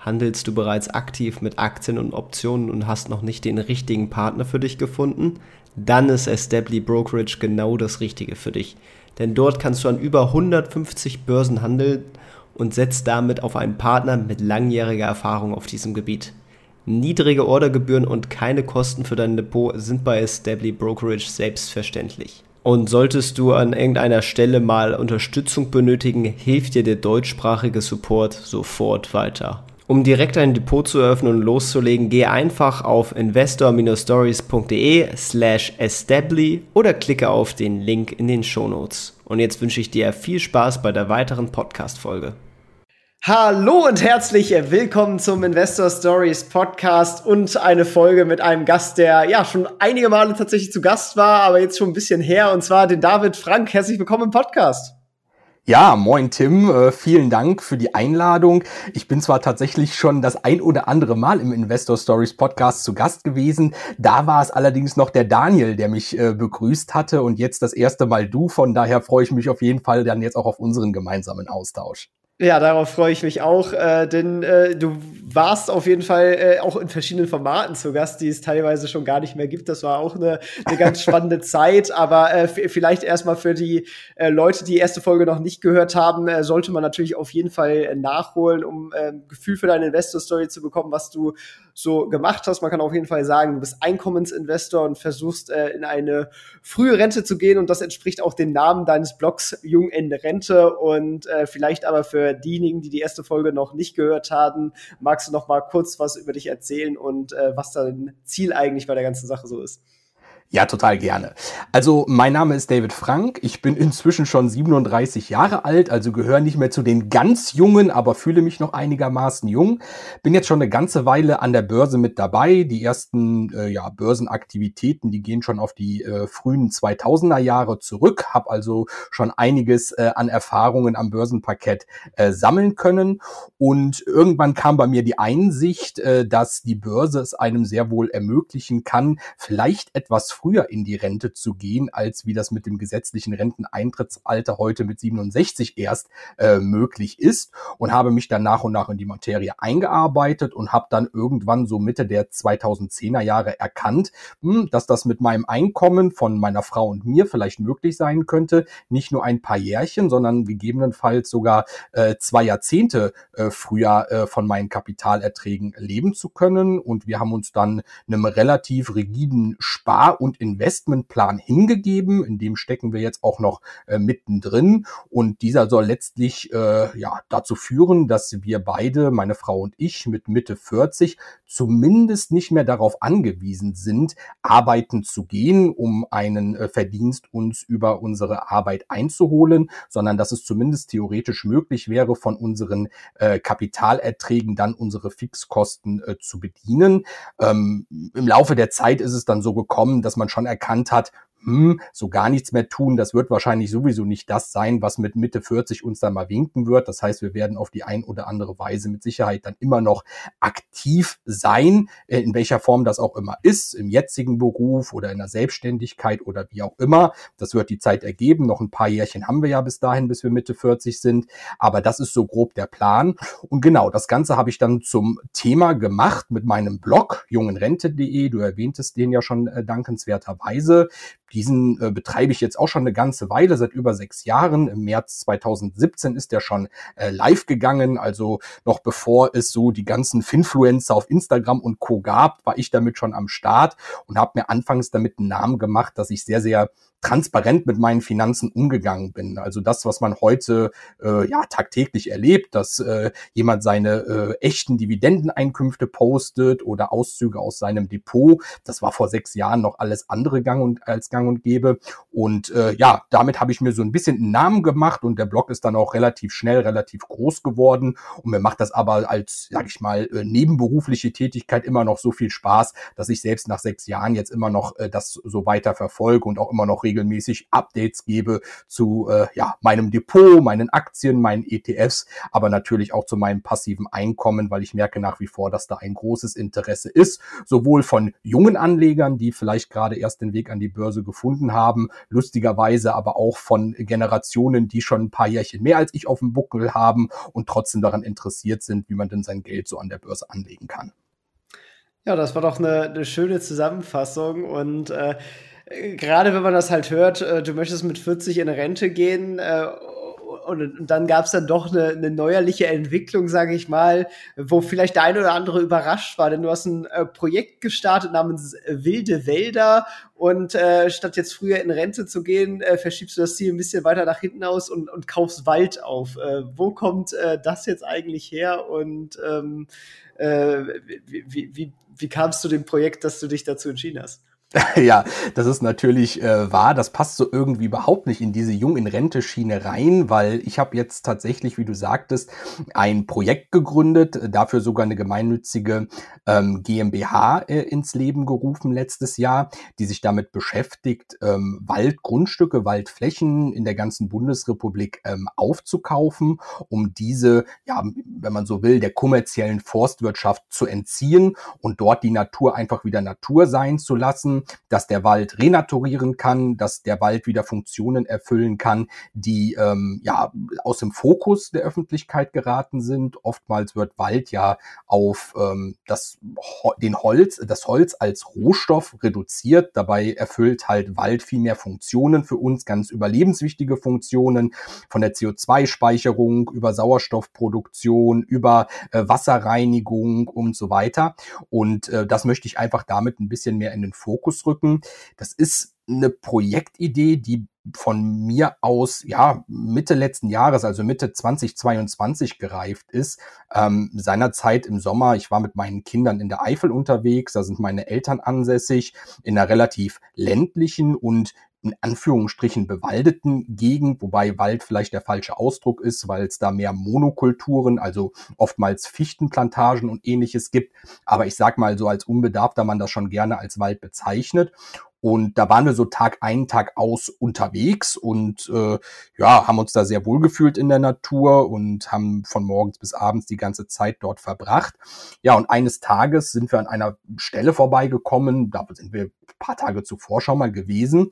Handelst du bereits aktiv mit Aktien und Optionen und hast noch nicht den richtigen Partner für dich gefunden? Dann ist Estably Brokerage genau das Richtige für dich. Denn dort kannst du an über 150 Börsen handeln und setzt damit auf einen Partner mit langjähriger Erfahrung auf diesem Gebiet. Niedrige Ordergebühren und keine Kosten für dein Depot sind bei Estably Brokerage selbstverständlich. Und solltest du an irgendeiner Stelle mal Unterstützung benötigen, hilft dir der deutschsprachige Support sofort weiter. Um direkt ein Depot zu eröffnen und loszulegen, gehe einfach auf investor-stories.de slash estably oder klicke auf den Link in den Shownotes. Und jetzt wünsche ich dir viel Spaß bei der weiteren Podcast-Folge. Hallo und herzlich willkommen zum Investor Stories Podcast und eine Folge mit einem Gast, der ja schon einige Male tatsächlich zu Gast war, aber jetzt schon ein bisschen her, und zwar den David Frank. Herzlich willkommen im Podcast. Ja, moin Tim, äh, vielen Dank für die Einladung. Ich bin zwar tatsächlich schon das ein oder andere Mal im Investor Stories Podcast zu Gast gewesen, da war es allerdings noch der Daniel, der mich äh, begrüßt hatte und jetzt das erste Mal du, von daher freue ich mich auf jeden Fall dann jetzt auch auf unseren gemeinsamen Austausch. Ja, darauf freue ich mich auch, äh, denn äh, du warst auf jeden Fall äh, auch in verschiedenen Formaten zu Gast, die es teilweise schon gar nicht mehr gibt. Das war auch eine, eine ganz spannende Zeit, aber äh, vielleicht erstmal für die äh, Leute, die, die erste Folge noch nicht gehört haben, äh, sollte man natürlich auf jeden Fall äh, nachholen, um äh, Gefühl für deine Investor-Story zu bekommen, was du so gemacht hast. Man kann auf jeden Fall sagen, du bist Einkommensinvestor und versuchst äh, in eine frühe Rente zu gehen und das entspricht auch dem Namen deines Blogs Jungende Rente und äh, vielleicht aber für diejenigen, die die erste Folge noch nicht gehört haben, magst du noch mal kurz was über dich erzählen und äh, was dein Ziel eigentlich bei der ganzen Sache so ist? Ja, total gerne. Also mein Name ist David Frank. Ich bin inzwischen schon 37 Jahre alt, also gehöre nicht mehr zu den ganz Jungen, aber fühle mich noch einigermaßen jung. Bin jetzt schon eine ganze Weile an der Börse mit dabei. Die ersten äh, ja, Börsenaktivitäten, die gehen schon auf die äh, frühen 2000er Jahre zurück. Hab also schon einiges äh, an Erfahrungen am Börsenparkett äh, sammeln können. Und irgendwann kam bei mir die Einsicht, äh, dass die Börse es einem sehr wohl ermöglichen kann, vielleicht etwas früher in die Rente zu gehen, als wie das mit dem gesetzlichen Renteneintrittsalter heute mit 67 erst äh, möglich ist und habe mich dann nach und nach in die Materie eingearbeitet und habe dann irgendwann so Mitte der 2010er Jahre erkannt, hm, dass das mit meinem Einkommen von meiner Frau und mir vielleicht möglich sein könnte, nicht nur ein paar Jährchen, sondern gegebenenfalls sogar äh, zwei Jahrzehnte äh, früher äh, von meinen Kapitalerträgen leben zu können. Und wir haben uns dann einem relativ rigiden Spar- und und Investmentplan hingegeben. In dem stecken wir jetzt auch noch äh, mittendrin. Und dieser soll letztlich äh, ja, dazu führen, dass wir beide, meine Frau und ich, mit Mitte 40 zumindest nicht mehr darauf angewiesen sind, arbeiten zu gehen, um einen äh, Verdienst uns über unsere Arbeit einzuholen, sondern dass es zumindest theoretisch möglich wäre, von unseren äh, Kapitalerträgen dann unsere Fixkosten äh, zu bedienen. Ähm, Im Laufe der Zeit ist es dann so gekommen, dass man schon erkannt hat, hm, so gar nichts mehr tun, das wird wahrscheinlich sowieso nicht das sein, was mit Mitte 40 uns dann mal winken wird. Das heißt, wir werden auf die ein oder andere Weise mit Sicherheit dann immer noch aktiv sein, äh, in welcher Form das auch immer ist, im jetzigen Beruf oder in der Selbstständigkeit oder wie auch immer. Das wird die Zeit ergeben. Noch ein paar Jährchen haben wir ja bis dahin, bis wir Mitte 40 sind. Aber das ist so grob der Plan. Und genau, das Ganze habe ich dann zum Thema gemacht mit meinem Blog jungenrente.de. Du erwähntest den ja schon äh, dankenswerterweise. Diesen äh, betreibe ich jetzt auch schon eine ganze Weile, seit über sechs Jahren. Im März 2017 ist der schon äh, live gegangen. Also noch bevor es so die ganzen Finfluencer auf Instagram und Co. gab, war ich damit schon am Start und habe mir anfangs damit einen Namen gemacht, dass ich sehr, sehr transparent mit meinen Finanzen umgegangen bin. Also das, was man heute äh, ja tagtäglich erlebt, dass äh, jemand seine äh, echten Dividendeneinkünfte postet oder Auszüge aus seinem Depot, das war vor sechs Jahren noch alles andere gang und als gang gang und gäbe. Und äh, ja, damit habe ich mir so ein bisschen einen Namen gemacht und der Blog ist dann auch relativ schnell, relativ groß geworden. Und mir macht das aber als, sag ich mal, äh, nebenberufliche Tätigkeit immer noch so viel Spaß, dass ich selbst nach sechs Jahren jetzt immer noch äh, das so weiter verfolge und auch immer noch regelmäßig Updates gebe zu äh, ja, meinem Depot, meinen Aktien, meinen ETFs, aber natürlich auch zu meinem passiven Einkommen, weil ich merke nach wie vor, dass da ein großes Interesse ist, sowohl von jungen Anlegern, die vielleicht gerade erst den Weg an die Börse gefunden haben, lustigerweise aber auch von Generationen, die schon ein paar Jährchen mehr als ich auf dem Buckel haben und trotzdem daran interessiert sind, wie man denn sein Geld so an der Börse anlegen kann. Ja, das war doch eine, eine schöne Zusammenfassung und äh, gerade wenn man das halt hört, äh, du möchtest mit 40 in Rente gehen äh, und, und dann gab es dann doch eine, eine neuerliche Entwicklung, sage ich mal, wo vielleicht der eine oder andere überrascht war, denn du hast ein äh, Projekt gestartet namens Wilde Wälder und äh, statt jetzt früher in Rente zu gehen, äh, verschiebst du das Ziel ein bisschen weiter nach hinten aus und, und kaufst Wald auf. Äh, wo kommt äh, das jetzt eigentlich her und ähm, äh, wie, wie, wie, wie kam es zu dem Projekt, dass du dich dazu entschieden hast? ja, das ist natürlich äh, wahr. Das passt so irgendwie überhaupt nicht in diese Jung in Rente Schiene rein, weil ich habe jetzt tatsächlich, wie du sagtest, ein Projekt gegründet, dafür sogar eine gemeinnützige ähm, GmbH äh, ins Leben gerufen letztes Jahr, die sich damit beschäftigt, ähm, Waldgrundstücke, Waldflächen in der ganzen Bundesrepublik ähm, aufzukaufen, um diese, ja, wenn man so will, der kommerziellen Forstwirtschaft zu entziehen und dort die Natur einfach wieder Natur sein zu lassen dass der Wald renaturieren kann, dass der Wald wieder Funktionen erfüllen kann, die ähm, ja aus dem Fokus der Öffentlichkeit geraten sind. Oftmals wird Wald ja auf ähm, das, den Holz, das Holz als Rohstoff reduziert. Dabei erfüllt halt Wald viel mehr Funktionen für uns, ganz überlebenswichtige Funktionen, von der CO2-Speicherung über Sauerstoffproduktion, über äh, Wasserreinigung und so weiter. Und äh, das möchte ich einfach damit ein bisschen mehr in den Fokus Fokus rücken. Das ist eine Projektidee, die von mir aus ja Mitte letzten Jahres, also Mitte 2022 gereift ist. Ähm, seinerzeit im Sommer, ich war mit meinen Kindern in der Eifel unterwegs, da sind meine Eltern ansässig, in einer relativ ländlichen und in Anführungsstrichen bewaldeten Gegend, wobei Wald vielleicht der falsche Ausdruck ist, weil es da mehr Monokulturen, also oftmals Fichtenplantagen und ähnliches gibt. Aber ich sag mal so als Unbedarfter man das schon gerne als Wald bezeichnet. Und da waren wir so Tag ein, Tag aus unterwegs und äh, ja, haben uns da sehr wohl gefühlt in der Natur und haben von morgens bis abends die ganze Zeit dort verbracht. Ja, und eines Tages sind wir an einer Stelle vorbeigekommen, da sind wir ein paar Tage zuvor schon mal gewesen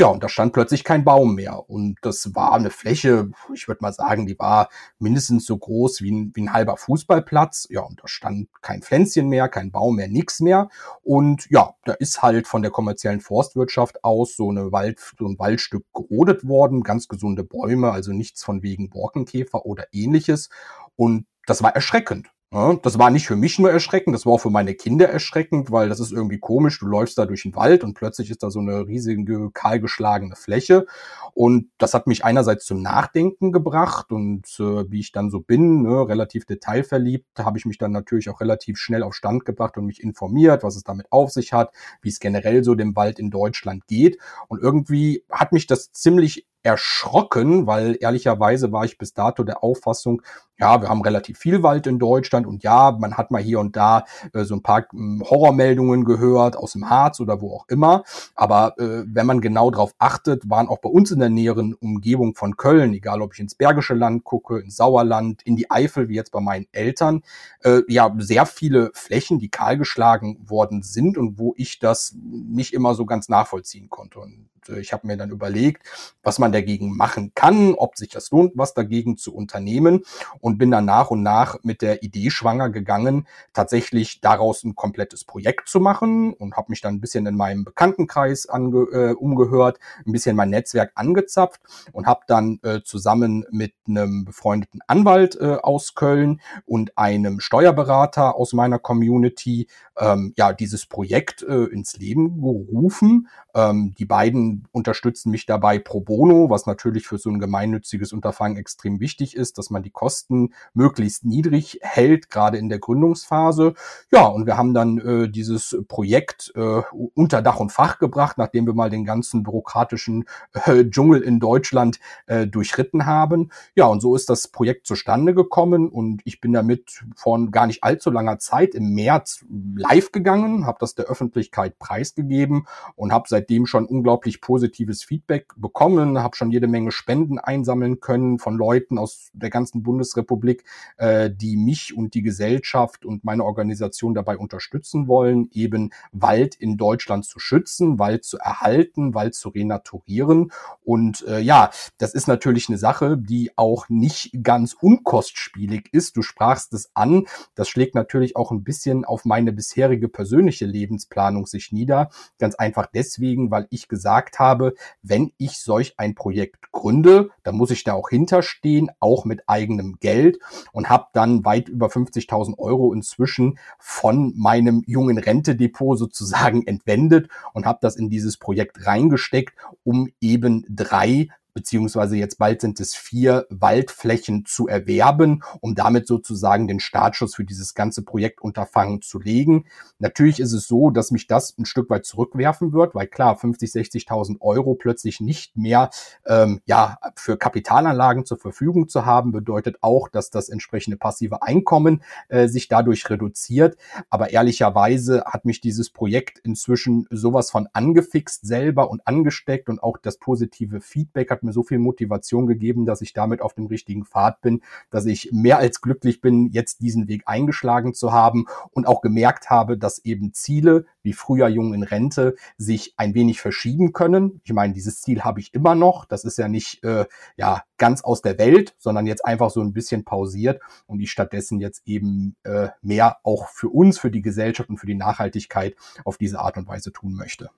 ja, und da stand plötzlich kein Baum mehr. Und das war eine Fläche, ich würde mal sagen, die war mindestens so groß wie ein, wie ein halber Fußballplatz. Ja, und da stand kein Pflänzchen mehr, kein Baum mehr, nix mehr. Und ja, da ist halt von der kommerziellen Forstwirtschaft aus so, eine Wald, so ein Waldstück gerodet worden, ganz gesunde Bäume, also nichts von wegen Borkenkäfer oder ähnliches. Und das war erschreckend. Das war nicht für mich nur erschreckend, das war auch für meine Kinder erschreckend, weil das ist irgendwie komisch. Du läufst da durch den Wald und plötzlich ist da so eine riesige, kahlgeschlagene Fläche. Und das hat mich einerseits zum Nachdenken gebracht und äh, wie ich dann so bin, ne, relativ detailverliebt, habe ich mich dann natürlich auch relativ schnell auf Stand gebracht und mich informiert, was es damit auf sich hat, wie es generell so dem Wald in Deutschland geht. Und irgendwie hat mich das ziemlich erschrocken, weil ehrlicherweise war ich bis dato der Auffassung, ja, wir haben relativ viel Wald in Deutschland und ja, man hat mal hier und da äh, so ein paar äh, Horrormeldungen gehört aus dem Harz oder wo auch immer. Aber äh, wenn man genau darauf achtet, waren auch bei uns in der näheren Umgebung von Köln, egal ob ich ins Bergische Land gucke, ins Sauerland, in die Eifel, wie jetzt bei meinen Eltern, äh, ja, sehr viele Flächen, die kahlgeschlagen worden sind und wo ich das nicht immer so ganz nachvollziehen konnte. Und äh, ich habe mir dann überlegt, was man dagegen machen kann, ob sich das lohnt, was dagegen zu unternehmen und bin dann nach und nach mit der Idee schwanger gegangen, tatsächlich daraus ein komplettes Projekt zu machen und habe mich dann ein bisschen in meinem Bekanntenkreis ange, äh, umgehört, ein bisschen mein Netzwerk angezapft und habe dann äh, zusammen mit einem befreundeten Anwalt äh, aus Köln und einem Steuerberater aus meiner Community ähm, ja dieses Projekt äh, ins Leben gerufen. Ähm, die beiden unterstützen mich dabei pro bono Was natürlich für so ein gemeinnütziges Unterfangen extrem wichtig ist, dass man die Kosten möglichst niedrig hält, gerade in der Gründungsphase. Ja, und wir haben dann äh, dieses Projekt äh, unter Dach und Fach gebracht, nachdem wir mal den ganzen bürokratischen äh, Dschungel in Deutschland äh, durchritten haben. Ja, und so ist das Projekt zustande gekommen und ich bin damit vor gar nicht allzu langer Zeit im März live gegangen, habe das der Öffentlichkeit preisgegeben und habe seitdem schon unglaublich positives Feedback bekommen, habe schon jede Menge Spenden einsammeln können von Leuten aus der ganzen Bundesrepublik, äh, die mich und die Gesellschaft und meine Organisation dabei unterstützen wollen, eben Wald in Deutschland zu schützen, Wald zu erhalten, Wald zu renaturieren. Und äh, ja, das ist natürlich eine Sache, die auch nicht ganz unkostspielig ist. Du sprachst es an. Das schlägt natürlich auch ein bisschen auf meine bisherige persönliche Lebensplanung sich nieder. Ganz einfach deswegen, weil ich gesagt habe, wenn ich solch ein Projekt gründe, dann muss ich da auch hinterstehen, auch mit eigenem Geld und habe dann weit über 50.000 Euro inzwischen von meinem jungen Rentedepot sozusagen entwendet und habe das in dieses Projekt reingesteckt, um eben drei beziehungsweise jetzt bald sind es vier Waldflächen zu erwerben, um damit sozusagen den Startschuss für dieses ganze Projektunterfangen zu legen. Natürlich ist es so, dass mich das ein Stück weit zurückwerfen wird, weil klar, 50, 60.000 Euro plötzlich nicht mehr ähm, ja, für Kapitalanlagen zur Verfügung zu haben, bedeutet auch, dass das entsprechende passive Einkommen äh, sich dadurch reduziert. Aber ehrlicherweise hat mich dieses Projekt inzwischen sowas von angefixt selber und angesteckt und auch das positive Feedback hat hat mir so viel Motivation gegeben, dass ich damit auf dem richtigen Pfad bin, dass ich mehr als glücklich bin, jetzt diesen Weg eingeschlagen zu haben und auch gemerkt habe, dass eben Ziele wie früher jung in Rente sich ein wenig verschieben können. Ich meine, dieses Ziel habe ich immer noch. Das ist ja nicht äh, ja ganz aus der Welt, sondern jetzt einfach so ein bisschen pausiert und ich stattdessen jetzt eben äh, mehr auch für uns, für die Gesellschaft und für die Nachhaltigkeit auf diese Art und Weise tun möchte.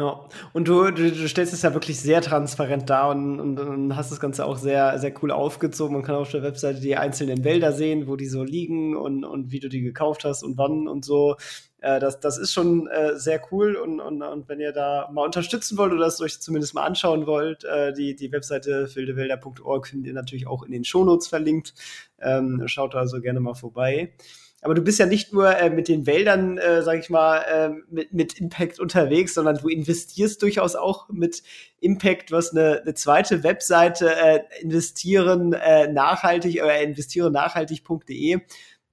Ja, und du, du, du, stellst es ja wirklich sehr transparent dar und, und, und, hast das Ganze auch sehr, sehr cool aufgezogen. Man kann auf der Webseite die einzelnen Wälder sehen, wo die so liegen und, und wie du die gekauft hast und wann und so. Äh, das, das ist schon äh, sehr cool und, und, und wenn ihr da mal unterstützen wollt oder es euch zumindest mal anschauen wollt, äh, die, die Webseite wildewälder.org findet ihr natürlich auch in den Shownotes verlinkt. Ähm, schaut also gerne mal vorbei. Aber du bist ja nicht nur äh, mit den Wäldern, äh, sag ich mal, äh, mit, mit Impact unterwegs, sondern du investierst durchaus auch mit Impact, was eine, eine zweite Webseite äh, investieren äh, nachhaltig oder äh, investiere nachhaltig.de.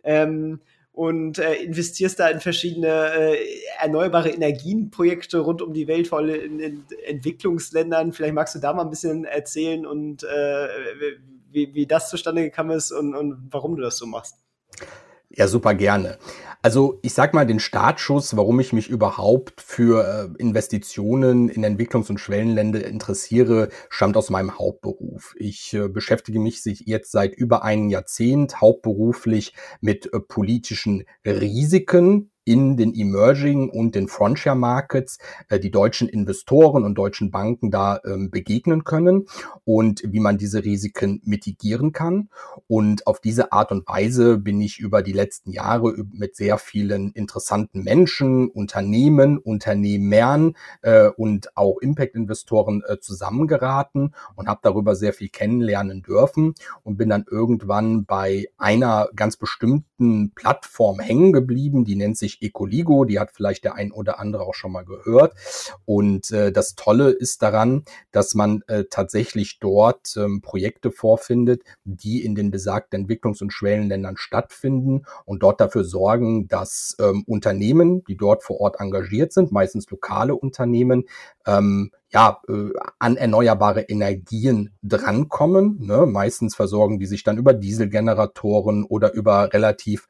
Ähm, und äh, investierst da in verschiedene äh, erneuerbare Energienprojekte rund um die Welt, vor allem in, in Entwicklungsländern. Vielleicht magst du da mal ein bisschen erzählen und äh, wie, wie das zustande gekommen ist und, und warum du das so machst. Ja, super gerne. Also ich sag mal, den Startschuss, warum ich mich überhaupt für äh, Investitionen in Entwicklungs- und Schwellenländer interessiere, stammt aus meinem Hauptberuf. Ich äh, beschäftige mich jetzt seit über einem Jahrzehnt hauptberuflich mit äh, politischen Risiken in den Emerging und den Frontier Markets äh, die deutschen Investoren und deutschen Banken da ähm, begegnen können und wie man diese Risiken mitigieren kann. Und auf diese Art und Weise bin ich über die letzten Jahre mit sehr vielen interessanten Menschen, Unternehmen, Unternehmern äh, und auch Impact-Investoren äh, zusammengeraten und habe darüber sehr viel kennenlernen dürfen und bin dann irgendwann bei einer ganz bestimmten Plattform hängen geblieben, die nennt sich Ecoligo, die hat vielleicht der ein oder andere auch schon mal gehört. Und äh, das Tolle ist daran, dass man äh, tatsächlich dort ähm, Projekte vorfindet, die in den besagten Entwicklungs- und Schwellenländern stattfinden und dort dafür sorgen, dass ähm, Unternehmen, die dort vor Ort engagiert sind, meistens lokale Unternehmen, ähm, ja, äh, an erneuerbare Energien drankommen. Ne? Meistens versorgen die sich dann über Dieselgeneratoren oder über relativ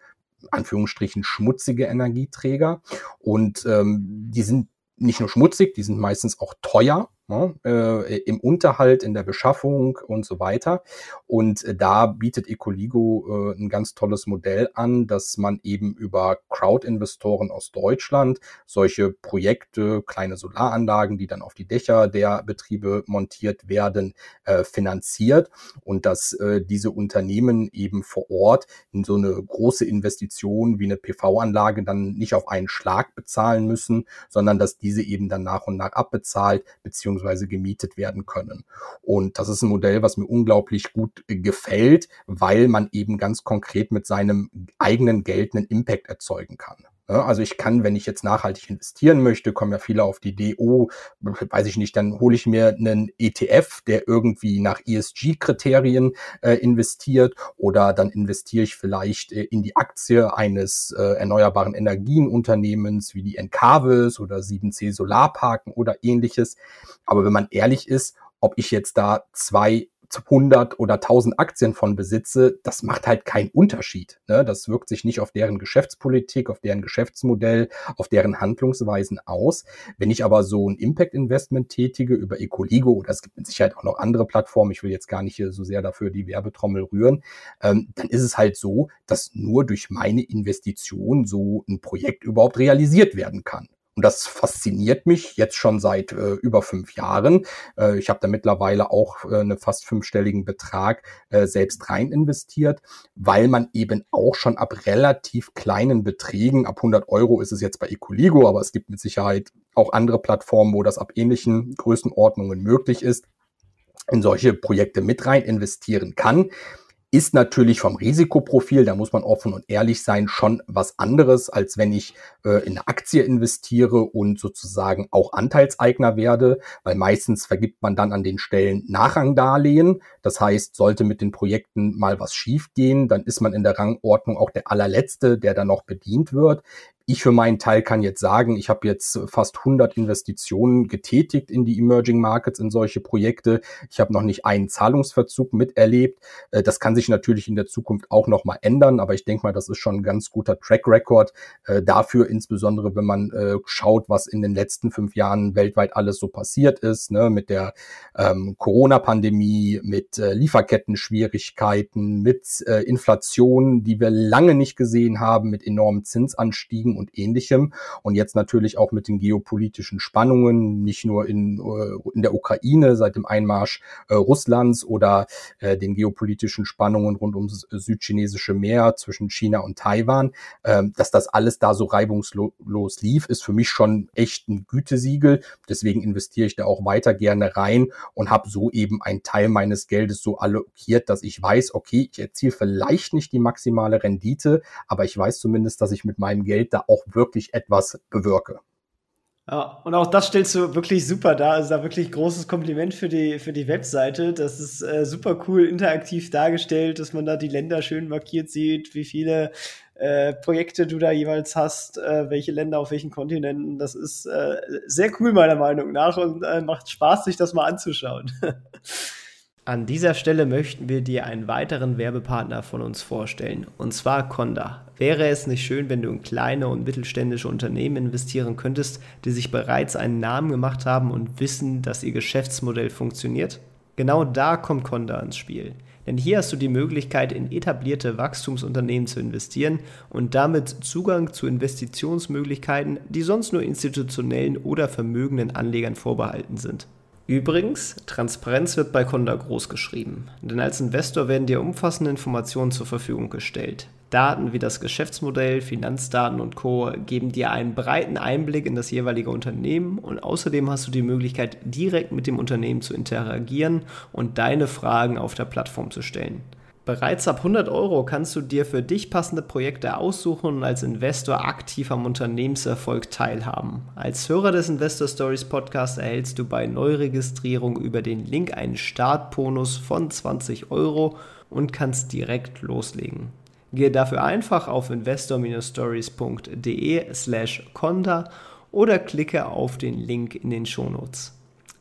Anführungsstrichen schmutzige Energieträger. Und ähm, die sind nicht nur schmutzig, die sind meistens auch teuer ne, äh, im Unterhalt, in der Beschaffung und so weiter. Und äh, da bietet Ecoligo äh, ein ganz tolles Modell an, dass man eben über Crowd-Investoren aus Deutschland solche Projekte, kleine Solaranlagen, die dann auf die Dächer der Betriebe montiert werden, äh, finanziert und dass äh, diese Unternehmen eben vor Ort in so eine große Investition wie eine PV-Anlage dann nicht auf einen Schlag bezahlen müssen, sondern dass diese eben dann nach und nach abbezahlt bzw beziehungsweise gemietet werden können. Und das ist ein Modell, was mir unglaublich gut gefällt, weil man eben ganz konkret mit seinem eigenen Geld einen Impact erzeugen kann. Also ich kann, wenn ich jetzt nachhaltig investieren möchte, kommen ja viele auf die Idee, oh, weiß ich nicht, dann hole ich mir einen ETF, der irgendwie nach ESG-Kriterien äh, investiert oder dann investiere ich vielleicht äh, in die Aktie eines äh, erneuerbaren Energienunternehmens wie die Encavis oder 7C Solarparken oder ähnliches. Aber wenn man ehrlich ist, ob ich jetzt da zwei 100 oder 1000 Aktien von besitze, das macht halt keinen Unterschied. Ne? Das wirkt sich nicht auf deren Geschäftspolitik, auf deren Geschäftsmodell, auf deren Handlungsweisen aus. Wenn ich aber so ein Impact-Investment tätige über Ecoligo, oder es gibt mit Sicherheit auch noch andere Plattformen, ich will jetzt gar nicht so sehr dafür die Werbetrommel rühren, ähm, dann ist es halt so, dass nur durch meine Investition so ein Projekt überhaupt realisiert werden kann. Und das fasziniert mich jetzt schon seit äh, über fünf Jahren. Äh, ich habe da mittlerweile auch äh, einen fast fünfstelligen Betrag äh, selbst rein investiert, weil man eben auch schon ab relativ kleinen Beträgen, ab 100 Euro ist es jetzt bei Ecoligo, aber es gibt mit Sicherheit auch andere Plattformen, wo das ab ähnlichen Größenordnungen möglich ist, in solche Projekte mit rein investieren kann ist natürlich vom Risikoprofil, da muss man offen und ehrlich sein, schon was anderes, als wenn ich äh, in eine Aktie investiere und sozusagen auch Anteilseigner werde, weil meistens vergibt man dann an den Stellen Nachrangdarlehen. Das heißt, sollte mit den Projekten mal was schiefgehen, dann ist man in der Rangordnung auch der allerletzte, der dann noch bedient wird. Ich für meinen Teil kann jetzt sagen, ich habe jetzt fast 100 Investitionen getätigt in die Emerging Markets, in solche Projekte. Ich habe noch nicht einen Zahlungsverzug miterlebt. Äh, das kann sich natürlich in der Zukunft auch noch mal ändern, aber ich denke mal, das ist schon ein ganz guter Track Record äh, dafür, insbesondere wenn man äh, schaut, was in den letzten fünf Jahren weltweit alles so passiert ist, ne, mit der ähm, Corona-Pandemie, mit äh, Lieferketten-Schwierigkeiten, mit äh, Inflation, die wir lange nicht gesehen haben, mit enormen Zinsanstiegen und ähnlichem. Und jetzt natürlich auch mit den geopolitischen Spannungen, nicht nur in, äh, in der Ukraine seit dem Einmarsch äh, Russlands oder äh, den geopolitischen Spannungen rund ums südchinesische Meer zwischen China und Taiwan, äh, dass das alles da so reibungslos lief, ist für mich schon echt ein Gütesiegel. Deswegen investiere ich da auch weiter gerne rein und habe so eben einen Teil meines Geldes so allokiert, dass ich weiß, okay, ich erziele vielleicht nicht die maximale Rendite, aber ich weiß zumindest, dass ich mit meinem Geld da auch wirklich etwas bewirke. Ja, und auch das stellst du wirklich super dar. Also da wirklich großes Kompliment für die, für die Webseite. Das ist äh, super cool interaktiv dargestellt, dass man da die Länder schön markiert sieht, wie viele äh, Projekte du da jeweils hast, äh, welche Länder auf welchen Kontinenten. Das ist äh, sehr cool meiner Meinung nach und äh, macht Spaß, sich das mal anzuschauen. An dieser Stelle möchten wir dir einen weiteren Werbepartner von uns vorstellen, und zwar Conda. Wäre es nicht schön, wenn du in kleine und mittelständische Unternehmen investieren könntest, die sich bereits einen Namen gemacht haben und wissen, dass ihr Geschäftsmodell funktioniert? Genau da kommt Conda ins Spiel. Denn hier hast du die Möglichkeit, in etablierte Wachstumsunternehmen zu investieren und damit Zugang zu Investitionsmöglichkeiten, die sonst nur institutionellen oder vermögenden Anlegern vorbehalten sind. Übrigens, Transparenz wird bei Conda groß geschrieben, denn als Investor werden dir umfassende Informationen zur Verfügung gestellt. Daten wie das Geschäftsmodell, Finanzdaten und Co. geben dir einen breiten Einblick in das jeweilige Unternehmen und außerdem hast du die Möglichkeit, direkt mit dem Unternehmen zu interagieren und deine Fragen auf der Plattform zu stellen. Bereits ab 100 Euro kannst du dir für dich passende Projekte aussuchen und als Investor aktiv am Unternehmenserfolg teilhaben. Als Hörer des Investor Stories Podcast erhältst du bei Neuregistrierung über den Link einen Startbonus von 20 Euro und kannst direkt loslegen. Gehe dafür einfach auf investor-stories.de slash conda oder klicke auf den Link in den Shownotes.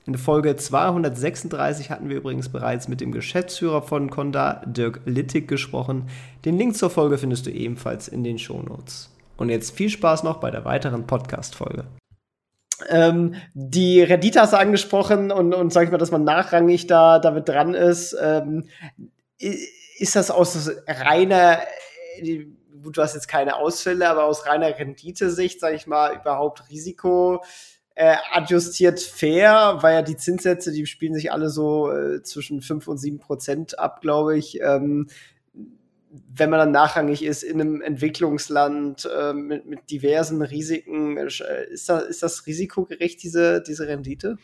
In Folge 236 hatten wir übrigens bereits mit dem Geschäftsführer von Conda, Dirk Littig, gesprochen. Den Link zur Folge findest du ebenfalls in den Shownotes. Und jetzt viel Spaß noch bei der weiteren Podcast-Folge. Ähm, die Rendite hast du angesprochen und, und sag ich mal, dass man nachrangig da damit dran ist. Ähm, ist das aus reiner, du hast jetzt keine Ausfälle, aber aus reiner Renditesicht, sag ich mal, überhaupt Risiko? Äh, adjustiert fair, weil ja die Zinssätze, die spielen sich alle so äh, zwischen 5 und 7 Prozent ab, glaube ich. Ähm, wenn man dann nachrangig ist in einem Entwicklungsland äh, mit, mit diversen Risiken, äh, ist, das, ist das risikogerecht, diese, diese Rendite?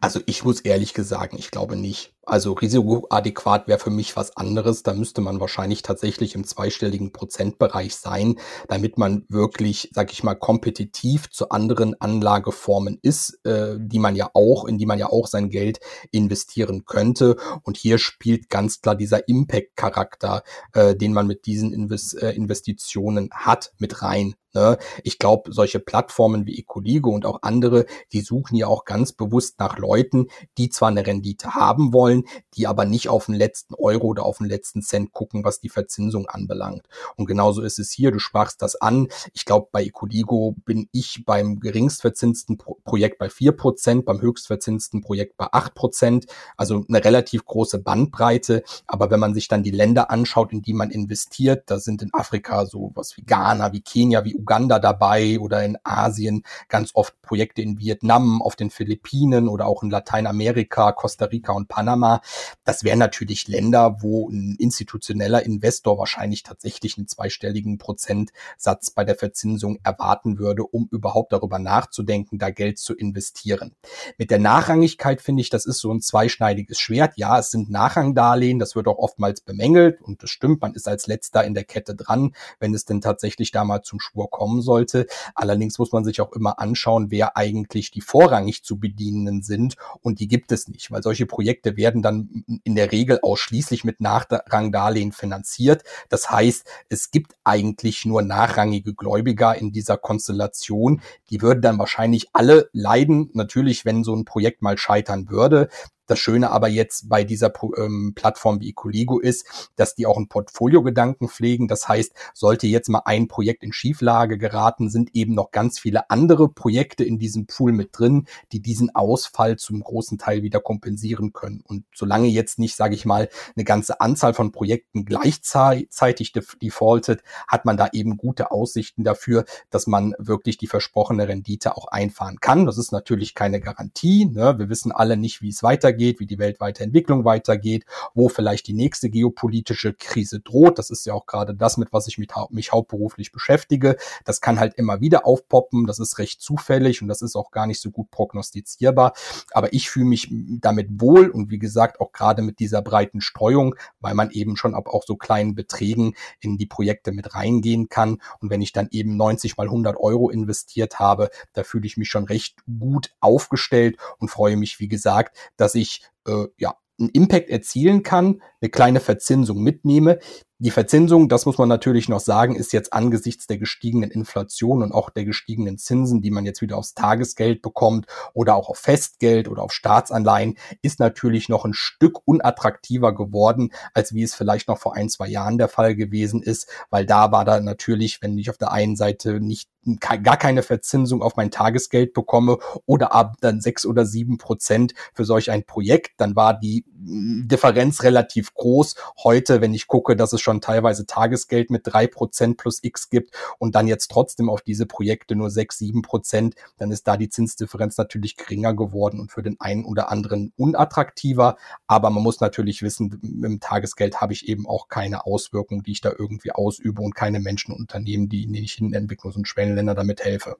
Also ich muss ehrlich gesagt, ich glaube nicht. Also risikoadäquat wäre für mich was anderes. Da müsste man wahrscheinlich tatsächlich im zweistelligen Prozentbereich sein, damit man wirklich, sag ich mal, kompetitiv zu anderen Anlageformen ist, äh, die man ja auch, in die man ja auch sein Geld investieren könnte. Und hier spielt ganz klar dieser Impact-Charakter, äh, den man mit diesen Invest äh, Investitionen hat, mit rein. Ne? Ich glaube, solche Plattformen wie Ecoligo und auch andere, die suchen ja auch ganz bewusst nach Leuten, die zwar eine Rendite haben wollen, die aber nicht auf den letzten Euro oder auf den letzten Cent gucken, was die Verzinsung anbelangt. Und genauso ist es hier. Du sprachst das an. Ich glaube, bei Ecoligo bin ich beim geringstverzinsten Pro Projekt bei vier Prozent, beim höchstverzinsten Projekt bei acht Prozent. Also eine relativ große Bandbreite. Aber wenn man sich dann die Länder anschaut, in die man investiert, da sind in Afrika so was wie Ghana, wie Kenia, wie Uganda dabei oder in Asien ganz oft Projekte in Vietnam, auf den Philippinen oder auch in Lateinamerika, Costa Rica und Panama. Das wären natürlich Länder, wo ein institutioneller Investor wahrscheinlich tatsächlich einen zweistelligen Prozentsatz bei der Verzinsung erwarten würde, um überhaupt darüber nachzudenken, da Geld zu investieren. Mit der Nachrangigkeit finde ich, das ist so ein zweischneidiges Schwert. Ja, es sind Nachrangdarlehen, das wird auch oftmals bemängelt und das stimmt, man ist als letzter in der Kette dran, wenn es denn tatsächlich da mal zum Schwur kommen sollte. Allerdings muss man sich auch immer anschauen, wer eigentlich die vorrangig zu bedienenden sind und die gibt es nicht, weil solche Projekte werden dann in der Regel ausschließlich mit Nachrangdarlehen finanziert. Das heißt, es gibt eigentlich nur nachrangige Gläubiger in dieser Konstellation. Die würden dann wahrscheinlich alle leiden. Natürlich, wenn so ein Projekt mal scheitern würde. Das Schöne aber jetzt bei dieser ähm, Plattform wie Ecoligo ist, dass die auch einen Portfolio-Gedanken pflegen. Das heißt, sollte jetzt mal ein Projekt in Schieflage geraten, sind eben noch ganz viele andere Projekte in diesem Pool mit drin, die diesen Ausfall zum großen Teil wieder kompensieren können. Und solange jetzt nicht, sage ich mal, eine ganze Anzahl von Projekten gleichzeitig defaultet, hat man da eben gute Aussichten dafür, dass man wirklich die versprochene Rendite auch einfahren kann. Das ist natürlich keine Garantie. Ne? Wir wissen alle nicht, wie es weitergeht weitergeht, wie die weltweite Entwicklung weitergeht, wo vielleicht die nächste geopolitische Krise droht. Das ist ja auch gerade das, mit was ich mich, mich hauptberuflich beschäftige. Das kann halt immer wieder aufpoppen. Das ist recht zufällig und das ist auch gar nicht so gut prognostizierbar. Aber ich fühle mich damit wohl und wie gesagt auch gerade mit dieser breiten Streuung, weil man eben schon ab auch so kleinen Beträgen in die Projekte mit reingehen kann. Und wenn ich dann eben 90 mal 100 Euro investiert habe, da fühle ich mich schon recht gut aufgestellt und freue mich, wie gesagt, dass ich ich äh, ja einen Impact erzielen kann, eine kleine Verzinsung mitnehme, die Verzinsung, das muss man natürlich noch sagen, ist jetzt angesichts der gestiegenen Inflation und auch der gestiegenen Zinsen, die man jetzt wieder aufs Tagesgeld bekommt oder auch auf Festgeld oder auf Staatsanleihen, ist natürlich noch ein Stück unattraktiver geworden, als wie es vielleicht noch vor ein, zwei Jahren der Fall gewesen ist, weil da war da natürlich, wenn ich auf der einen Seite nicht gar keine Verzinsung auf mein Tagesgeld bekomme oder ab dann sechs oder sieben Prozent für solch ein Projekt, dann war die Differenz relativ groß. Heute, wenn ich gucke, dass es schon teilweise Tagesgeld mit drei Prozent plus X gibt und dann jetzt trotzdem auf diese Projekte nur sechs, sieben Prozent, dann ist da die Zinsdifferenz natürlich geringer geworden und für den einen oder anderen unattraktiver. Aber man muss natürlich wissen, mit dem Tagesgeld habe ich eben auch keine Auswirkungen, die ich da irgendwie ausübe und keine Menschen Unternehmen, die ich in Entwicklungs- und Schwellenländer damit helfe.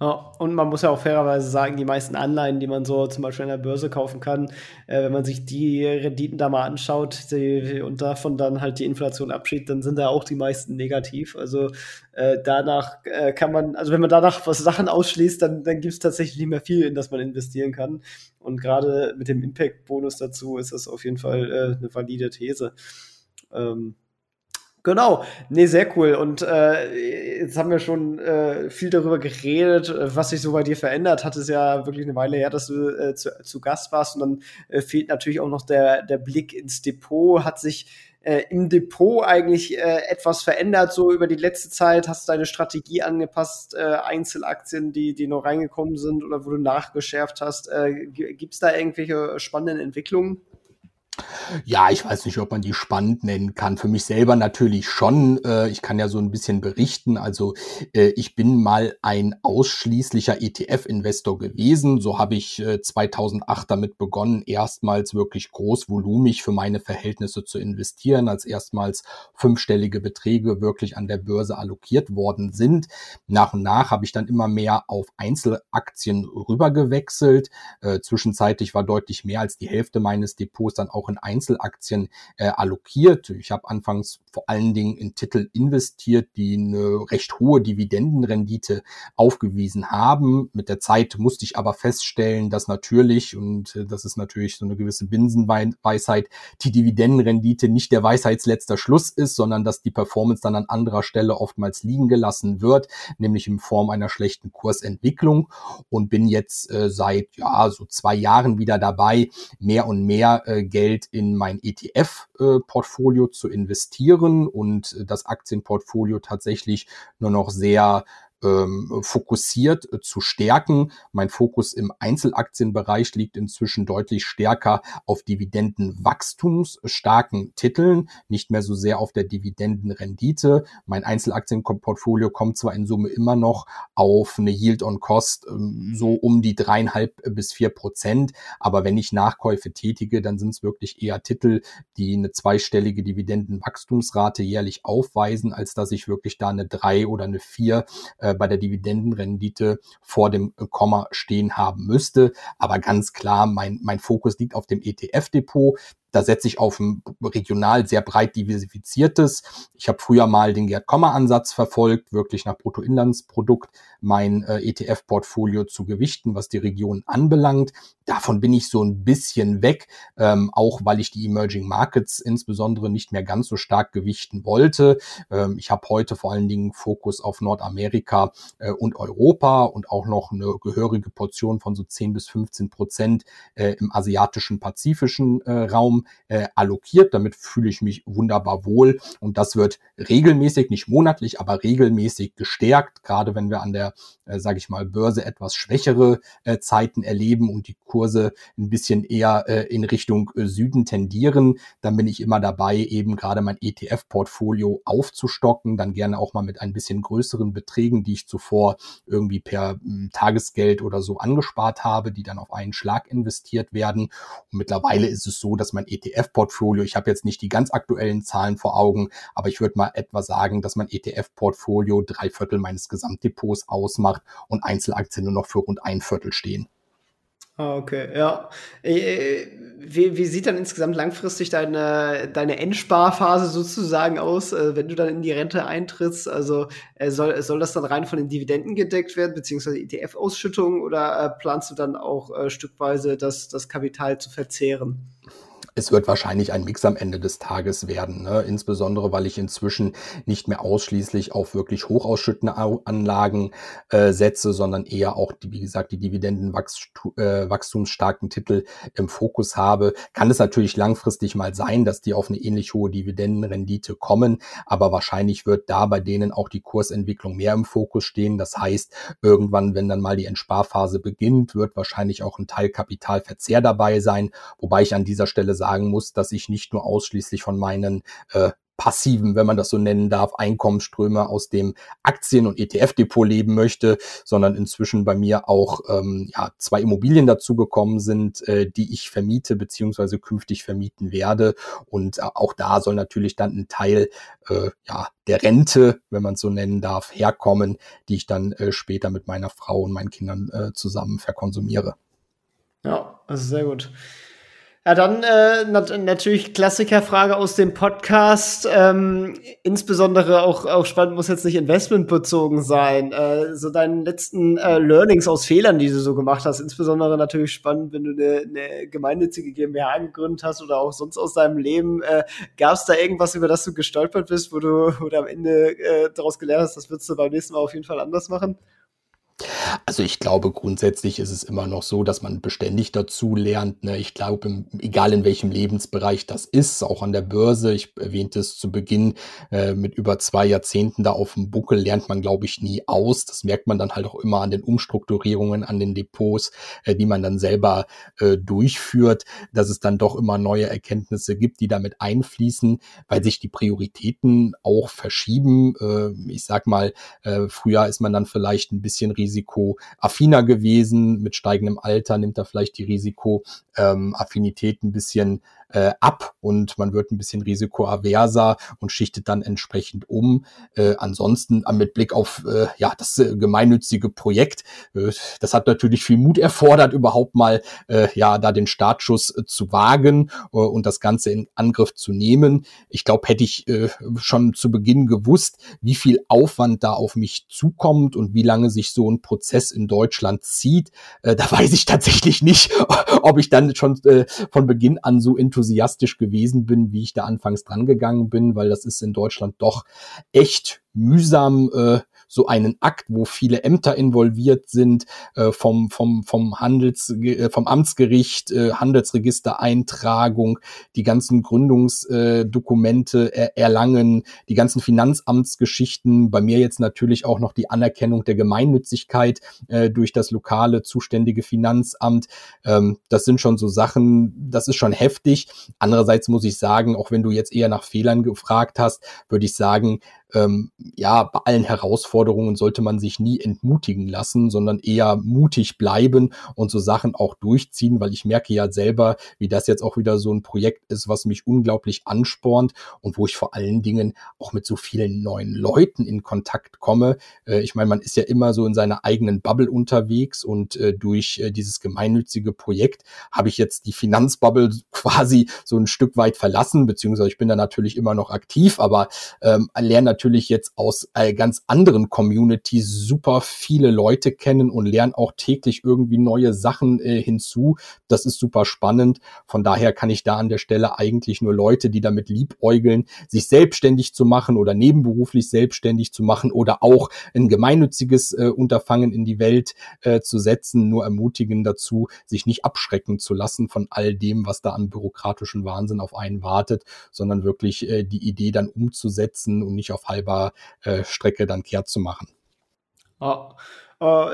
Ja, und man muss ja auch fairerweise sagen, die meisten Anleihen, die man so zum Beispiel an der Börse kaufen kann, äh, wenn man sich die Renditen da mal anschaut die, und davon dann halt die Inflation abschiebt, dann sind da auch die meisten negativ. Also äh, danach äh, kann man, also wenn man danach was Sachen ausschließt, dann, dann gibt es tatsächlich nicht mehr viel, in das man investieren kann. Und gerade mit dem Impact-Bonus dazu ist das auf jeden Fall äh, eine valide These. Ähm, Genau, nee, sehr cool. Und äh, jetzt haben wir schon äh, viel darüber geredet, äh, was sich so bei dir verändert hat. Es ja wirklich eine Weile her, dass du äh, zu, zu Gast warst. Und dann äh, fehlt natürlich auch noch der, der Blick ins Depot. Hat sich äh, im Depot eigentlich äh, etwas verändert, so über die letzte Zeit? Hast du deine Strategie angepasst, äh, Einzelaktien, die, die noch reingekommen sind oder wo du nachgeschärft hast? Äh, Gibt es da irgendwelche spannenden Entwicklungen? Ja, ich weiß nicht, ob man die spannend nennen kann. Für mich selber natürlich schon. Äh, ich kann ja so ein bisschen berichten. Also äh, ich bin mal ein ausschließlicher ETF-Investor gewesen. So habe ich äh, 2008 damit begonnen, erstmals wirklich großvolumig für meine Verhältnisse zu investieren, als erstmals fünfstellige Beträge wirklich an der Börse allokiert worden sind. Nach und nach habe ich dann immer mehr auf Einzelaktien rübergewechselt. Äh, zwischenzeitlich war deutlich mehr als die Hälfte meines Depots dann auch in Einzelaktien äh, allokiert. Ich habe anfangs vor allen Dingen in Titel investiert, die eine recht hohe Dividendenrendite aufgewiesen haben. Mit der Zeit musste ich aber feststellen, dass natürlich, und äh, das ist natürlich so eine gewisse Binsenweisheit, die Dividendenrendite nicht der Weisheitsletzter Schluss ist, sondern dass die Performance dann an anderer Stelle oftmals liegen gelassen wird, nämlich in Form einer schlechten Kursentwicklung und bin jetzt äh, seit ja so zwei Jahren wieder dabei, mehr und mehr äh, Geld in mein ETF-Portfolio äh, zu investieren und das Aktienportfolio tatsächlich nur noch sehr ähm, fokussiert äh, zu stärken. Mein Fokus im Einzelaktienbereich liegt inzwischen deutlich stärker auf dividendenwachstumsstarken Titeln, nicht mehr so sehr auf der Dividendenrendite. Mein Einzelaktienportfolio kommt zwar in Summe immer noch auf eine Yield on Cost ähm, so um die dreieinhalb bis vier Prozent, aber wenn ich Nachkäufe tätige, dann sind es wirklich eher Titel, die eine zweistellige Dividendenwachstumsrate jährlich aufweisen, als dass ich wirklich da eine drei oder eine vier äh, bei der Dividendenrendite vor dem Komma stehen haben müsste. Aber ganz klar, mein, mein Fokus liegt auf dem ETF-Depot. Da setze ich auf ein regional sehr breit diversifiziertes. Ich habe früher mal den Gerd-Komma-Ansatz verfolgt, wirklich nach Bruttoinlandsprodukt mein äh, ETF-Portfolio zu gewichten, was die Region anbelangt. Davon bin ich so ein bisschen weg, ähm, auch weil ich die Emerging Markets insbesondere nicht mehr ganz so stark gewichten wollte. Ähm, ich habe heute vor allen Dingen Fokus auf Nordamerika äh, und Europa und auch noch eine gehörige Portion von so 10 bis 15 Prozent äh, im asiatischen, pazifischen äh, Raum äh, allokiert. Damit fühle ich mich wunderbar wohl und das wird regelmäßig, nicht monatlich, aber regelmäßig gestärkt, gerade wenn wir an der, äh, sage ich mal, Börse etwas schwächere äh, Zeiten erleben und die Kurse ein bisschen eher äh, in Richtung äh, Süden tendieren, dann bin ich immer dabei, eben gerade mein ETF-Portfolio aufzustocken, dann gerne auch mal mit ein bisschen größeren Beträgen, die ich zuvor irgendwie per hm, Tagesgeld oder so angespart habe, die dann auf einen Schlag investiert werden. Und mittlerweile ist es so, dass mein ETF-Portfolio, ich habe jetzt nicht die ganz aktuellen Zahlen vor Augen, aber ich würde mal etwa sagen, dass mein ETF-Portfolio drei Viertel meines Gesamtdepots ausmacht und Einzelaktien nur noch für rund ein Viertel stehen. Ah, okay, ja. Äh, wie, wie sieht dann insgesamt langfristig deine, deine Endsparphase sozusagen aus, äh, wenn du dann in die Rente eintrittst? Also äh, soll, soll das dann rein von den Dividenden gedeckt werden, beziehungsweise ETF-Ausschüttungen, oder planst du dann auch stückweise das, das Kapital zu verzehren? Es wird wahrscheinlich ein Mix am Ende des Tages werden. Ne? Insbesondere, weil ich inzwischen nicht mehr ausschließlich auf wirklich hochausschüttende Anlagen äh, setze, sondern eher auch, die, wie gesagt, die Dividendenwachstumsstarken äh, Titel im Fokus habe. Kann es natürlich langfristig mal sein, dass die auf eine ähnlich hohe Dividendenrendite kommen, aber wahrscheinlich wird da bei denen auch die Kursentwicklung mehr im Fokus stehen. Das heißt, irgendwann, wenn dann mal die Entsparphase beginnt, wird wahrscheinlich auch ein Teil Kapitalverzehr dabei sein, wobei ich an dieser Stelle sagen muss, dass ich nicht nur ausschließlich von meinen äh, passiven, wenn man das so nennen darf, Einkommensströme aus dem Aktien- und ETF-Depot leben möchte, sondern inzwischen bei mir auch ähm, ja, zwei Immobilien dazugekommen sind, äh, die ich vermiete beziehungsweise künftig vermieten werde. Und äh, auch da soll natürlich dann ein Teil äh, ja, der Rente, wenn man es so nennen darf, herkommen, die ich dann äh, später mit meiner Frau und meinen Kindern äh, zusammen verkonsumiere. Ja, also sehr gut. Ja, dann äh, nat natürlich Klassikerfrage aus dem Podcast. Ähm, insbesondere auch, auch spannend muss jetzt nicht investmentbezogen sein. Äh, so deinen letzten äh, Learnings aus Fehlern, die du so gemacht hast. Insbesondere natürlich spannend, wenn du eine, eine gemeinnützige GmbH gegründet hast oder auch sonst aus deinem Leben. Äh, Gab es da irgendwas, über das du gestolpert bist, wo du, wo du am Ende äh, daraus gelernt hast, das würdest du beim nächsten Mal auf jeden Fall anders machen? Also ich glaube, grundsätzlich ist es immer noch so, dass man beständig dazu lernt. Ne? Ich glaube, egal in welchem Lebensbereich das ist, auch an der Börse, ich erwähnte es zu Beginn, äh, mit über zwei Jahrzehnten da auf dem Buckel lernt man, glaube ich, nie aus. Das merkt man dann halt auch immer an den Umstrukturierungen, an den Depots, äh, die man dann selber äh, durchführt, dass es dann doch immer neue Erkenntnisse gibt, die damit einfließen, weil sich die Prioritäten auch verschieben. Äh, ich sag mal, äh, früher ist man dann vielleicht ein bisschen risikoaffiner gewesen. Mit steigendem Alter nimmt er vielleicht die Risikoaffinität ein bisschen äh, ab und man wird ein bisschen risikoaverser und schichtet dann entsprechend um. Äh, ansonsten äh, mit Blick auf äh, ja das äh, gemeinnützige Projekt, äh, das hat natürlich viel Mut erfordert, überhaupt mal äh, ja da den Startschuss äh, zu wagen äh, und das Ganze in Angriff zu nehmen. Ich glaube, hätte ich äh, schon zu Beginn gewusst, wie viel Aufwand da auf mich zukommt und wie lange sich so ein Prozess in Deutschland zieht, äh, da weiß ich tatsächlich nicht, ob ich dann schon äh, von Beginn an so enthusiastisch gewesen bin, wie ich da anfangs dran gegangen bin, weil das ist in Deutschland doch echt mühsam äh, so einen Akt, wo viele Ämter involviert sind, äh, vom, vom, vom Handels, äh, vom Amtsgericht, äh, Handelsregistereintragung, die ganzen Gründungsdokumente er, erlangen, die ganzen Finanzamtsgeschichten, bei mir jetzt natürlich auch noch die Anerkennung der Gemeinnützigkeit äh, durch das lokale zuständige Finanzamt. Ähm, das sind schon so Sachen, das ist schon heftig. Andererseits muss ich sagen, auch wenn du jetzt eher nach Fehlern gefragt hast, würde ich sagen, ähm, ja, bei allen Herausforderungen sollte man sich nie entmutigen lassen, sondern eher mutig bleiben und so Sachen auch durchziehen, weil ich merke ja selber, wie das jetzt auch wieder so ein Projekt ist, was mich unglaublich anspornt und wo ich vor allen Dingen auch mit so vielen neuen Leuten in Kontakt komme. Äh, ich meine, man ist ja immer so in seiner eigenen Bubble unterwegs und äh, durch äh, dieses gemeinnützige Projekt habe ich jetzt die Finanzbubble quasi so ein Stück weit verlassen, beziehungsweise ich bin da natürlich immer noch aktiv, aber ähm, lerne natürlich natürlich jetzt aus äh, ganz anderen Communities super viele Leute kennen und lernen auch täglich irgendwie neue Sachen äh, hinzu. Das ist super spannend. Von daher kann ich da an der Stelle eigentlich nur Leute, die damit liebäugeln, sich selbstständig zu machen oder nebenberuflich selbstständig zu machen oder auch ein gemeinnütziges äh, Unterfangen in die Welt äh, zu setzen, nur ermutigen dazu, sich nicht abschrecken zu lassen von all dem, was da an bürokratischen Wahnsinn auf einen wartet, sondern wirklich äh, die Idee dann umzusetzen und nicht auf halber äh, Strecke dann kehrt zu machen. Oh.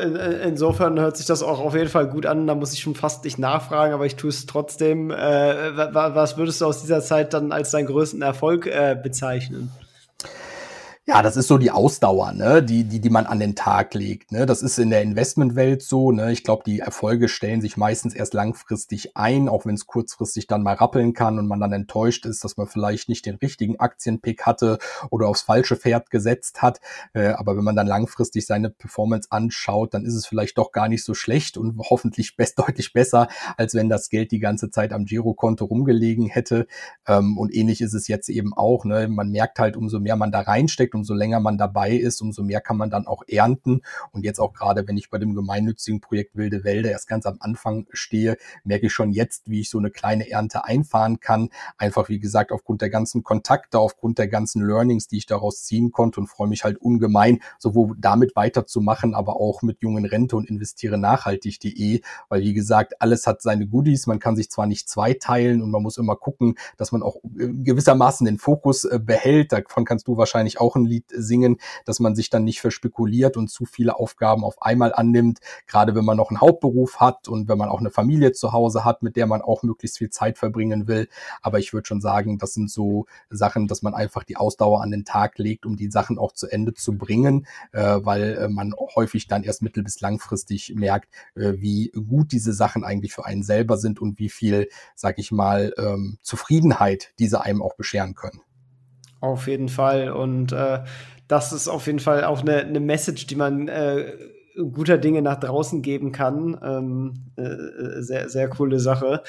In, insofern hört sich das auch auf jeden Fall gut an. Da muss ich schon fast nicht nachfragen, aber ich tue es trotzdem. Äh, was würdest du aus dieser Zeit dann als deinen größten Erfolg äh, bezeichnen? Ja, das ist so die Ausdauer, ne, die, die, die man an den Tag legt. Ne? Das ist in der Investmentwelt so. Ne? Ich glaube, die Erfolge stellen sich meistens erst langfristig ein, auch wenn es kurzfristig dann mal rappeln kann und man dann enttäuscht ist, dass man vielleicht nicht den richtigen Aktienpick hatte oder aufs falsche Pferd gesetzt hat. Äh, aber wenn man dann langfristig seine Performance anschaut, dann ist es vielleicht doch gar nicht so schlecht und hoffentlich best deutlich besser, als wenn das Geld die ganze Zeit am Girokonto rumgelegen hätte. Ähm, und ähnlich ist es jetzt eben auch. Ne? Man merkt halt, umso mehr man da reinsteckt, umso länger man dabei ist, umso mehr kann man dann auch ernten. Und jetzt auch gerade, wenn ich bei dem gemeinnützigen Projekt Wilde Wälder erst ganz am Anfang stehe, merke ich schon jetzt, wie ich so eine kleine Ernte einfahren kann. Einfach, wie gesagt, aufgrund der ganzen Kontakte, aufgrund der ganzen Learnings, die ich daraus ziehen konnte und freue mich halt ungemein, sowohl damit weiterzumachen, aber auch mit jungen Rente und investiere nachhaltig.de, weil wie gesagt, alles hat seine Goodies. Man kann sich zwar nicht zweiteilen und man muss immer gucken, dass man auch äh, gewissermaßen den Fokus äh, behält. Davon kannst du wahrscheinlich auch ein Lied singen, dass man sich dann nicht verspekuliert und zu viele Aufgaben auf einmal annimmt, gerade wenn man noch einen Hauptberuf hat und wenn man auch eine Familie zu Hause hat, mit der man auch möglichst viel Zeit verbringen will. Aber ich würde schon sagen, das sind so Sachen, dass man einfach die Ausdauer an den Tag legt, um die Sachen auch zu Ende zu bringen, äh, weil äh, man häufig dann erst mittel- bis langfristig merkt, äh, wie gut diese Sachen eigentlich für einen selber sind und wie viel, sag ich mal, ähm, Zufriedenheit diese einem auch bescheren können. Auf jeden Fall. Und äh, das ist auf jeden Fall auch eine, eine Message, die man äh, guter Dinge nach draußen geben kann. Ähm, äh, sehr, sehr coole Sache.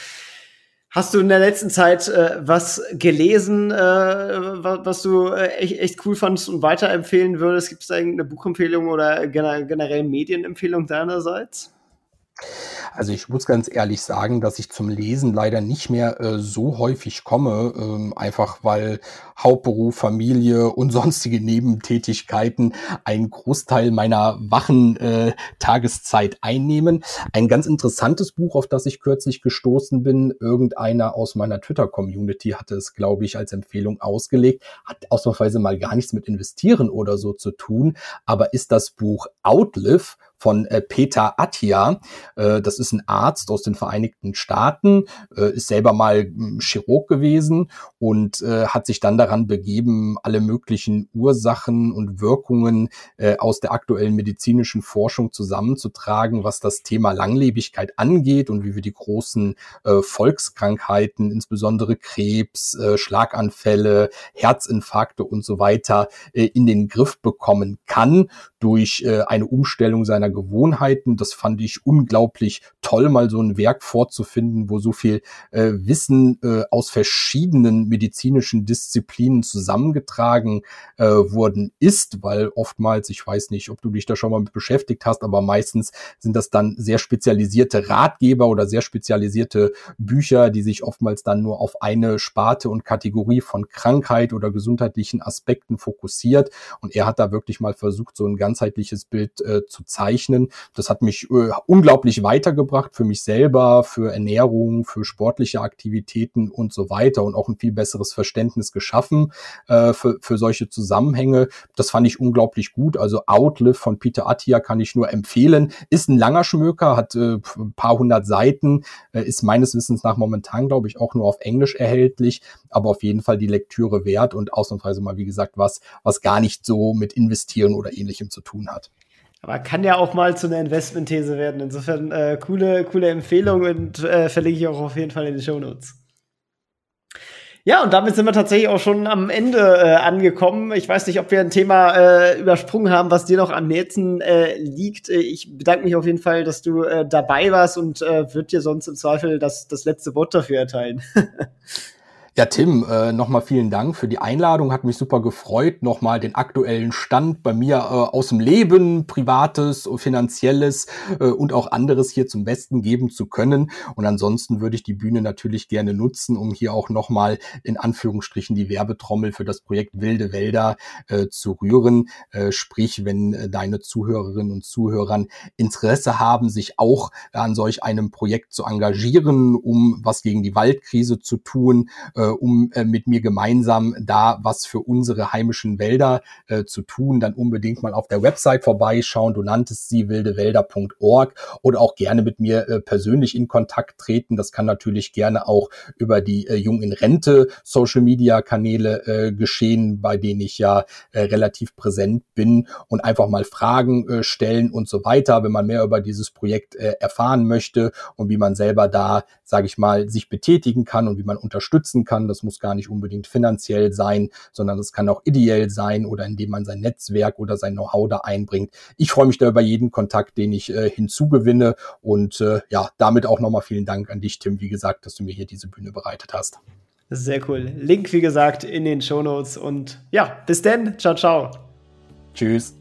Hast du in der letzten Zeit äh, was gelesen, äh, was, was, du äh, echt, echt cool fandest und weiterempfehlen würdest? Gibt es da irgendeine Buchempfehlung oder generell Medienempfehlung deinerseits? Also ich muss ganz ehrlich sagen, dass ich zum Lesen leider nicht mehr äh, so häufig komme, ähm, einfach weil Hauptberuf, Familie und sonstige Nebentätigkeiten einen Großteil meiner wachen äh, Tageszeit einnehmen. Ein ganz interessantes Buch, auf das ich kürzlich gestoßen bin, irgendeiner aus meiner Twitter-Community hatte es, glaube ich, als Empfehlung ausgelegt, hat ausnahmsweise mal gar nichts mit Investieren oder so zu tun, aber ist das Buch Outlive von äh, Peter Attia. Äh, das ist ein Arzt aus den Vereinigten Staaten, äh, ist selber mal hm, Chirurg gewesen und äh, hat sich dann daran begeben, alle möglichen Ursachen und Wirkungen äh, aus der aktuellen medizinischen Forschung zusammenzutragen, was das Thema Langlebigkeit angeht und wie wir die großen äh, Volkskrankheiten, insbesondere Krebs, äh, Schlaganfälle, Herzinfarkte und so weiter äh, in den Griff bekommen kann durch äh, eine Umstellung seiner Gewohnheiten. Das fand ich unglaublich toll, mal so ein Werk vorzufinden, wo so viel äh, Wissen äh, aus verschiedenen medizinischen Disziplinen zusammengetragen äh, worden ist, weil oftmals, ich weiß nicht, ob du dich da schon mal mit beschäftigt hast, aber meistens sind das dann sehr spezialisierte Ratgeber oder sehr spezialisierte Bücher, die sich oftmals dann nur auf eine Sparte und Kategorie von Krankheit oder gesundheitlichen Aspekten fokussiert. Und er hat da wirklich mal versucht, so ein ganzheitliches Bild äh, zu zeichnen. Das hat mich äh, unglaublich weitergebracht für mich selber, für Ernährung, für sportliche Aktivitäten und so weiter und auch ein viel besseres Verständnis geschaffen äh, für, für solche Zusammenhänge. Das fand ich unglaublich gut. Also Outlive von Peter Attia kann ich nur empfehlen. Ist ein langer Schmöker, hat äh, ein paar hundert Seiten, äh, ist meines Wissens nach momentan, glaube ich, auch nur auf Englisch erhältlich, aber auf jeden Fall die Lektüre wert und ausnahmsweise mal, wie gesagt, was, was gar nicht so mit Investieren oder ähnlichem zu tun hat. Aber kann ja auch mal zu einer Investmentthese werden. Insofern äh, coole, coole Empfehlung und äh, verlinke ich auch auf jeden Fall in die Show Notes. Ja, und damit sind wir tatsächlich auch schon am Ende äh, angekommen. Ich weiß nicht, ob wir ein Thema äh, übersprungen haben, was dir noch am nächsten äh, liegt. Ich bedanke mich auf jeden Fall, dass du äh, dabei warst und äh, würde dir sonst im Zweifel das, das letzte Wort dafür erteilen. Ja, Tim, äh, nochmal vielen Dank für die Einladung. Hat mich super gefreut, nochmal den aktuellen Stand bei mir äh, aus dem Leben, privates, finanzielles äh, und auch anderes hier zum Besten geben zu können. Und ansonsten würde ich die Bühne natürlich gerne nutzen, um hier auch nochmal in Anführungsstrichen die Werbetrommel für das Projekt Wilde Wälder zu rühren. Sprich, wenn deine Zuhörerinnen und Zuhörern Interesse haben, sich auch an solch einem Projekt zu engagieren, um was gegen die Waldkrise zu tun, um äh, mit mir gemeinsam da was für unsere heimischen Wälder äh, zu tun, dann unbedingt mal auf der Website vorbeischauen. Du nanntest sie wildewälder.org oder auch gerne mit mir äh, persönlich in Kontakt treten. Das kann natürlich gerne auch über die äh, Jung in Rente Social Media Kanäle äh, geschehen, bei denen ich ja äh, relativ präsent bin und einfach mal Fragen äh, stellen und so weiter, wenn man mehr über dieses Projekt äh, erfahren möchte und wie man selber da, sage ich mal, sich betätigen kann und wie man unterstützen kann kann. Das muss gar nicht unbedingt finanziell sein, sondern das kann auch ideell sein oder indem man sein Netzwerk oder sein Know-how da einbringt. Ich freue mich da über jeden Kontakt, den ich äh, hinzugewinne und äh, ja, damit auch nochmal vielen Dank an dich, Tim, wie gesagt, dass du mir hier diese Bühne bereitet hast. Sehr cool. Link, wie gesagt, in den Show Notes und ja, bis denn. Ciao, ciao. Tschüss.